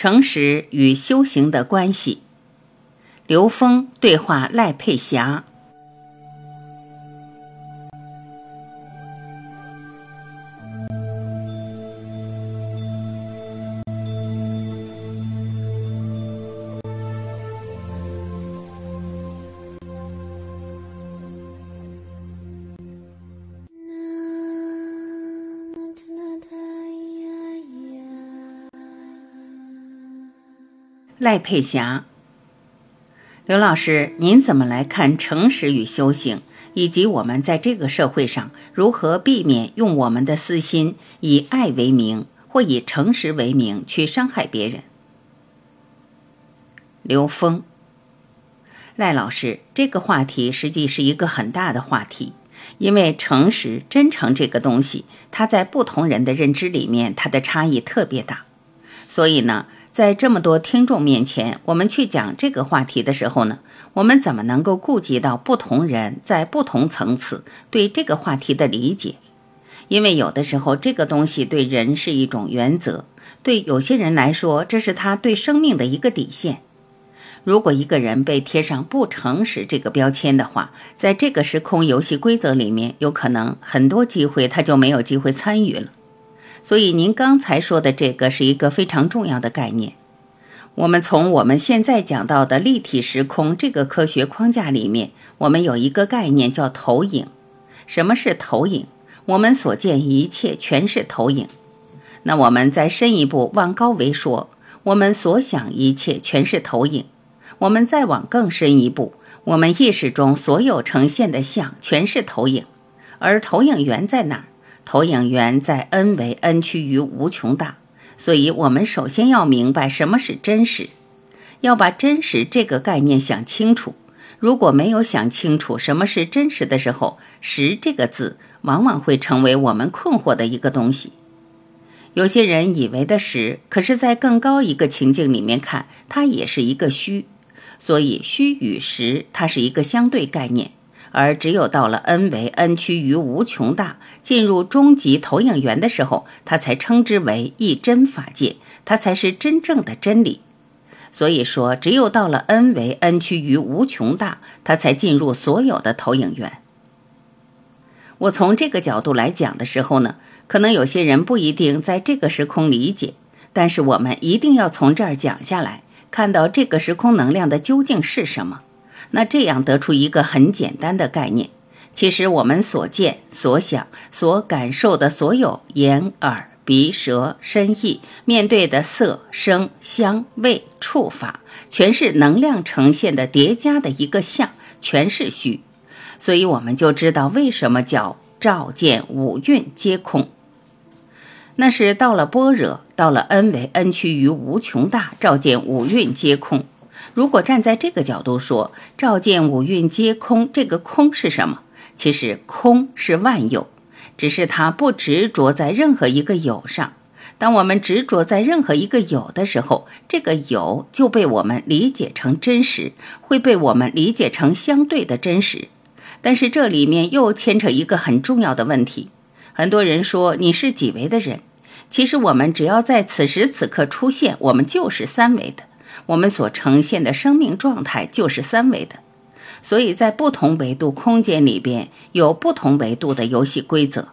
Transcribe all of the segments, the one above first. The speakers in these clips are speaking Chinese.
诚实与修行的关系。刘峰对话赖佩霞。赖佩霞，刘老师，您怎么来看诚实与修行，以及我们在这个社会上如何避免用我们的私心以爱为名或以诚实为名去伤害别人？刘峰，赖老师，这个话题实际是一个很大的话题，因为诚实、真诚这个东西，它在不同人的认知里面，它的差异特别大，所以呢。在这么多听众面前，我们去讲这个话题的时候呢，我们怎么能够顾及到不同人在不同层次对这个话题的理解？因为有的时候这个东西对人是一种原则，对有些人来说，这是他对生命的一个底线。如果一个人被贴上不诚实这个标签的话，在这个时空游戏规则里面，有可能很多机会他就没有机会参与了。所以您刚才说的这个是一个非常重要的概念。我们从我们现在讲到的立体时空这个科学框架里面，我们有一个概念叫投影。什么是投影？我们所见一切全是投影。那我们再深一步往高维说，我们所想一切全是投影。我们再往更深一步，我们意识中所有呈现的像全是投影。而投影源在哪儿？投影源在 n 为 n 趋于无穷大，所以我们首先要明白什么是真实，要把真实这个概念想清楚。如果没有想清楚什么是真实的时候，实这个字往往会成为我们困惑的一个东西。有些人以为的实，可是，在更高一个情境里面看，它也是一个虚。所以虚与实，它是一个相对概念。而只有到了 n 为 n 趋于无穷大，进入终极投影源的时候，它才称之为一真法界，它才是真正的真理。所以说，只有到了 n 为 n 趋于无穷大，它才进入所有的投影源。我从这个角度来讲的时候呢，可能有些人不一定在这个时空理解，但是我们一定要从这儿讲下来，看到这个时空能量的究竟是什么。那这样得出一个很简单的概念，其实我们所见、所想、所感受的所有眼、耳、鼻、舌、身、意，面对的色、声、香、味、触、法，全是能量呈现的叠加的一个相，全是虚。所以我们就知道为什么叫照见五蕴皆空。那是到了般若，到了 n 为 n 趋于无穷大，照见五蕴皆空。如果站在这个角度说，照见五蕴皆空，这个空是什么？其实空是万有，只是它不执着在任何一个有上。当我们执着在任何一个有的时候，这个有就被我们理解成真实，会被我们理解成相对的真实。但是这里面又牵扯一个很重要的问题。很多人说你是几维的人，其实我们只要在此时此刻出现，我们就是三维的。我们所呈现的生命状态就是三维的，所以在不同维度空间里边有不同维度的游戏规则。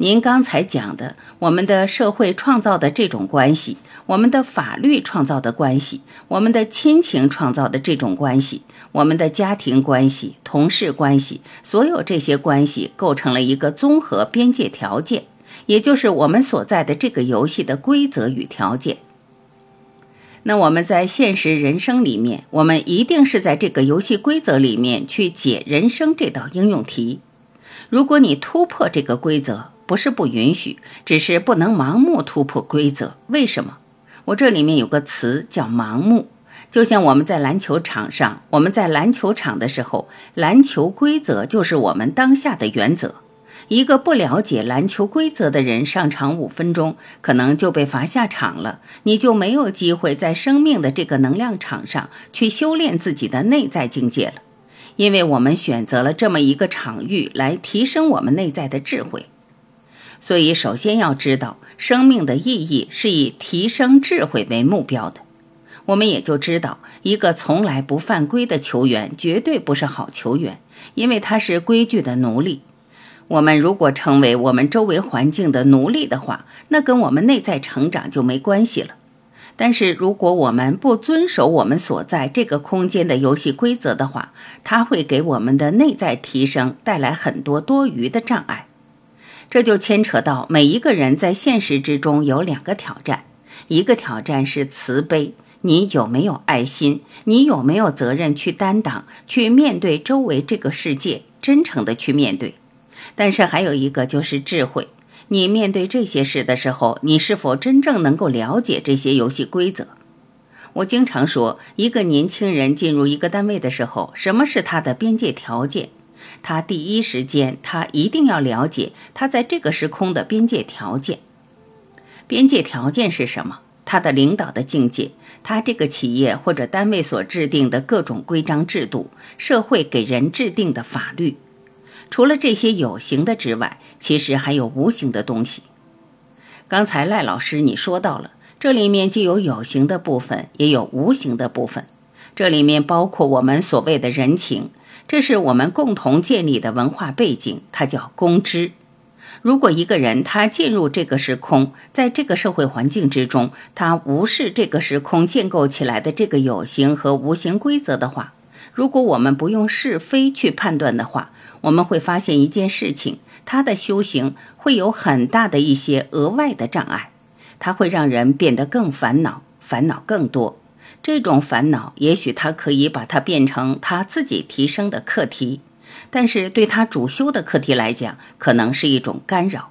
您刚才讲的，我们的社会创造的这种关系，我们的法律创造的关系，我们的亲情创造的这种关系，我们的家庭关系、同事关系，所有这些关系构成了一个综合边界条件，也就是我们所在的这个游戏的规则与条件。那我们在现实人生里面，我们一定是在这个游戏规则里面去解人生这道应用题。如果你突破这个规则，不是不允许，只是不能盲目突破规则。为什么？我这里面有个词叫盲目。就像我们在篮球场上，我们在篮球场的时候，篮球规则就是我们当下的原则。一个不了解篮球规则的人上场五分钟，可能就被罚下场了。你就没有机会在生命的这个能量场上去修炼自己的内在境界了，因为我们选择了这么一个场域来提升我们内在的智慧。所以，首先要知道，生命的意义是以提升智慧为目标的。我们也就知道，一个从来不犯规的球员绝对不是好球员，因为他是规矩的奴隶。我们如果成为我们周围环境的奴隶的话，那跟我们内在成长就没关系了。但是，如果我们不遵守我们所在这个空间的游戏规则的话，它会给我们的内在提升带来很多多余的障碍。这就牵扯到每一个人在现实之中有两个挑战：一个挑战是慈悲。你有没有爱心？你有没有责任去担当、去面对周围这个世界，真诚的去面对？但是还有一个就是智慧。你面对这些事的时候，你是否真正能够了解这些游戏规则？我经常说，一个年轻人进入一个单位的时候，什么是他的边界条件？他第一时间，他一定要了解他在这个时空的边界条件。边界条件是什么？他的领导的境界。他这个企业或者单位所制定的各种规章制度，社会给人制定的法律，除了这些有形的之外，其实还有无形的东西。刚才赖老师你说到了，这里面既有有形的部分，也有无形的部分。这里面包括我们所谓的人情，这是我们共同建立的文化背景，它叫公知。如果一个人他进入这个时空，在这个社会环境之中，他无视这个时空建构起来的这个有形和无形规则的话，如果我们不用是非去判断的话，我们会发现一件事情：他的修行会有很大的一些额外的障碍，他会让人变得更烦恼，烦恼更多。这种烦恼，也许他可以把它变成他自己提升的课题。但是对他主修的课题来讲，可能是一种干扰。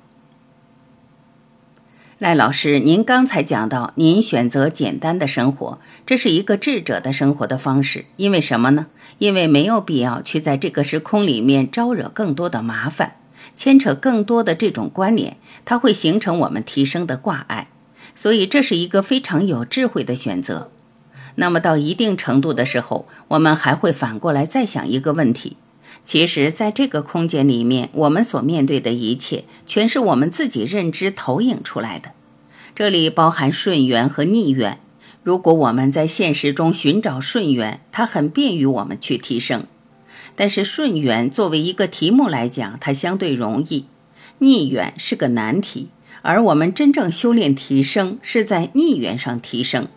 赖老师，您刚才讲到，您选择简单的生活，这是一个智者的生活的方式。因为什么呢？因为没有必要去在这个时空里面招惹更多的麻烦，牵扯更多的这种关联，它会形成我们提升的挂碍。所以这是一个非常有智慧的选择。那么到一定程度的时候，我们还会反过来再想一个问题。其实，在这个空间里面，我们所面对的一切，全是我们自己认知投影出来的。这里包含顺缘和逆缘。如果我们在现实中寻找顺缘，它很便于我们去提升。但是，顺缘作为一个题目来讲，它相对容易；逆缘是个难题。而我们真正修炼提升，是在逆缘上提升；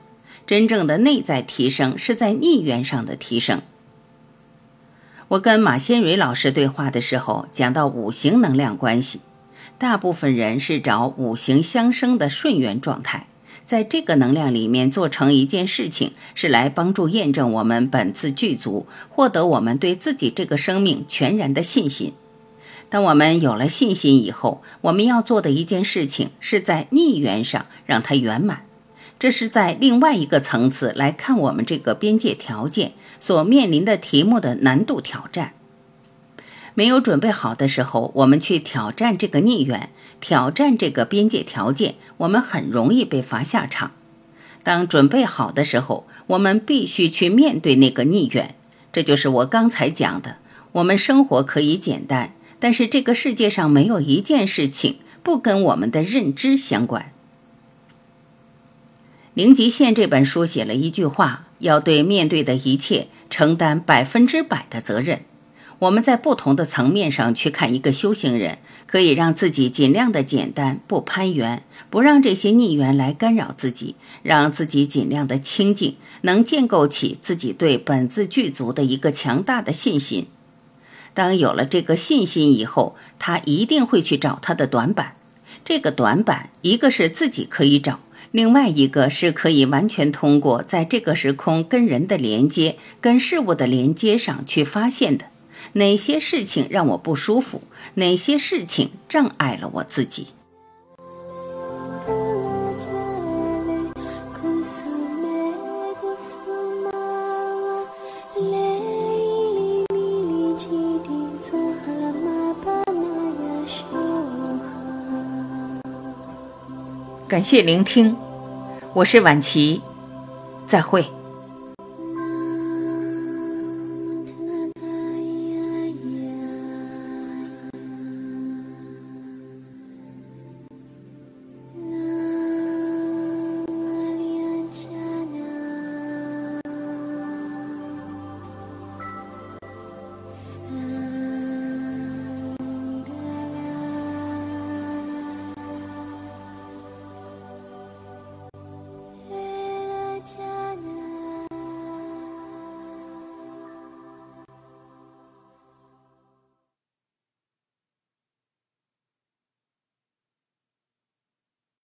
真正的内在提升，是在逆缘上的提升。我跟马先蕊老师对话的时候，讲到五行能量关系，大部分人是找五行相生的顺缘状态，在这个能量里面做成一件事情，是来帮助验证我们本次具足，获得我们对自己这个生命全然的信心。当我们有了信心以后，我们要做的一件事情，是在逆缘上让它圆满。这是在另外一个层次来看我们这个边界条件所面临的题目的难度挑战。没有准备好的时候，我们去挑战这个逆缘，挑战这个边界条件，我们很容易被罚下场。当准备好的时候，我们必须去面对那个逆缘。这就是我刚才讲的：我们生活可以简单，但是这个世界上没有一件事情不跟我们的认知相关。《灵极限》这本书写了一句话：要对面对的一切承担百分之百的责任。我们在不同的层面上去看一个修行人，可以让自己尽量的简单，不攀缘，不让这些逆缘来干扰自己，让自己尽量的清净，能建构起自己对本自具足的一个强大的信心。当有了这个信心以后，他一定会去找他的短板。这个短板，一个是自己可以找。另外一个是可以完全通过在这个时空跟人的连接、跟事物的连接上去发现的，哪些事情让我不舒服，哪些事情障碍了我自己。感谢聆听，我是晚琪，再会。